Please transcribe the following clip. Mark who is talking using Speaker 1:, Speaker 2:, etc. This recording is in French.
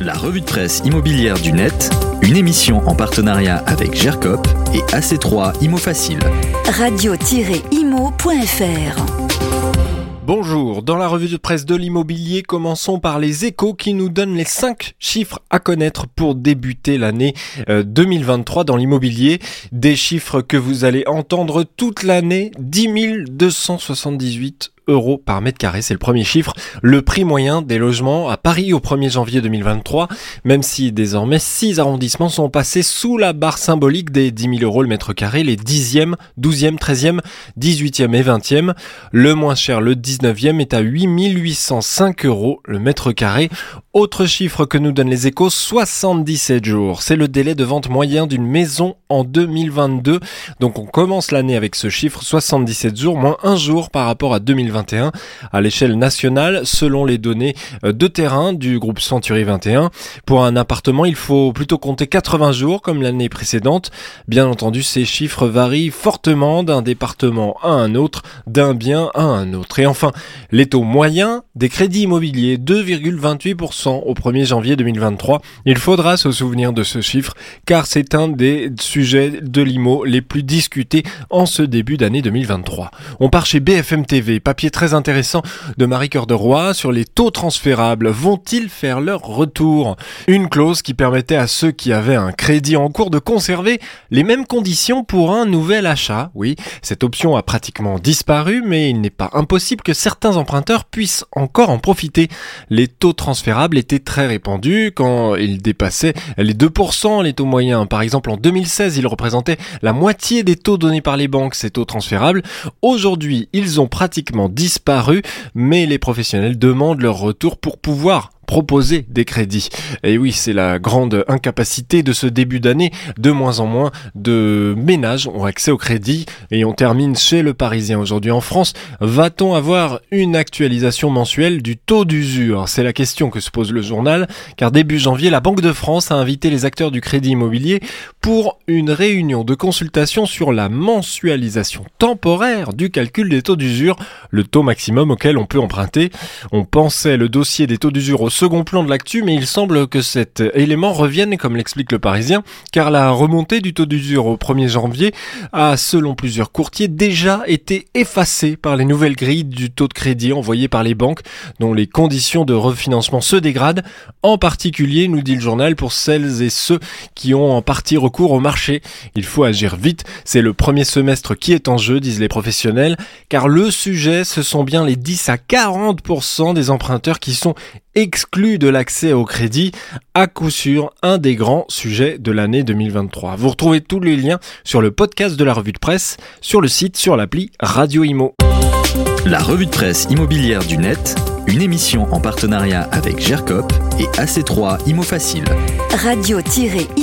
Speaker 1: La revue de presse immobilière du net, une émission en partenariat avec GERCOP et AC3 Imo Facile.
Speaker 2: Radio-imo.fr
Speaker 3: Bonjour, dans la revue de presse de l'immobilier, commençons par les échos qui nous donnent les 5 chiffres à connaître pour débuter l'année 2023 dans l'immobilier. Des chiffres que vous allez entendre toute l'année, 10 278 euros par mètre carré, c'est le premier chiffre. Le prix moyen des logements à Paris au 1er janvier 2023, même si désormais 6 arrondissements sont passés sous la barre symbolique des 10 000 euros le mètre carré, les 10e, 12e, 13e, 18e et 20e. Le moins cher, le 19e, est à 8 805 euros le mètre carré. Autre chiffre que nous donnent les échos, 77 jours. C'est le délai de vente moyen d'une maison en 2022. Donc on commence l'année avec ce chiffre, 77 jours, moins un jour par rapport à 2021. À l'échelle nationale, selon les données euh, de terrain du groupe Century 21, pour un appartement, il faut plutôt compter 80 jours comme l'année précédente. Bien entendu, ces chiffres varient fortement d'un département à un autre, d'un bien à un autre. Et enfin, les taux moyens des crédits immobiliers, 2,28% au 1er janvier 2023. Il faudra se souvenir de ce chiffre car c'est un des sujets de l'IMO les plus discutés en ce début d'année 2023. On part chez BFM TV, papier très intéressant de Marie Cœur de Roy sur les taux transférables. Vont-ils faire leur retour? Une clause qui permettait à ceux qui avaient un crédit en cours de conserver les mêmes conditions pour un nouvel achat. Oui, cette option a pratiquement disparu, mais il n'est pas impossible que certains emprunteurs puissent encore en profiter. Les taux transférables très répandu quand il dépassait les 2%, les taux moyens. Par exemple, en 2016, il représentait la moitié des taux donnés par les banques, ces taux transférables. Aujourd'hui, ils ont pratiquement disparu, mais les professionnels demandent leur retour pour pouvoir proposer des crédits. Et oui, c'est la grande incapacité de ce début d'année. De moins en moins de ménages ont accès au crédit. Et on termine chez le Parisien aujourd'hui en France. Va-t-on avoir une actualisation mensuelle du taux d'usure? C'est la question que se pose le journal. Car début janvier, la Banque de France a invité les acteurs du crédit immobilier pour une réunion de consultation sur la mensualisation temporaire du calcul des taux d'usure, le taux maximum auquel on peut emprunter. On pensait le dossier des taux d'usure au second plan de l'actu, mais il semble que cet élément revienne, comme l'explique le Parisien, car la remontée du taux d'usure au 1er janvier a, selon plusieurs courtiers, déjà été effacée par les nouvelles grilles du taux de crédit envoyées par les banques, dont les conditions de refinancement se dégradent, en particulier, nous dit le journal, pour celles et ceux qui ont en partie recours au marché. Il faut agir vite, c'est le premier semestre qui est en jeu, disent les professionnels, car le sujet, ce sont bien les 10 à 40% des emprunteurs qui sont exclu de l'accès au crédit, à coup sûr un des grands sujets de l'année 2023. Vous retrouvez tous les liens sur le podcast de la revue de presse, sur le site, sur l'appli Radio Imo.
Speaker 1: La revue de presse immobilière du net, une émission en partenariat avec GERCOP et AC3 Imo Facile.
Speaker 2: Radio-imo.fr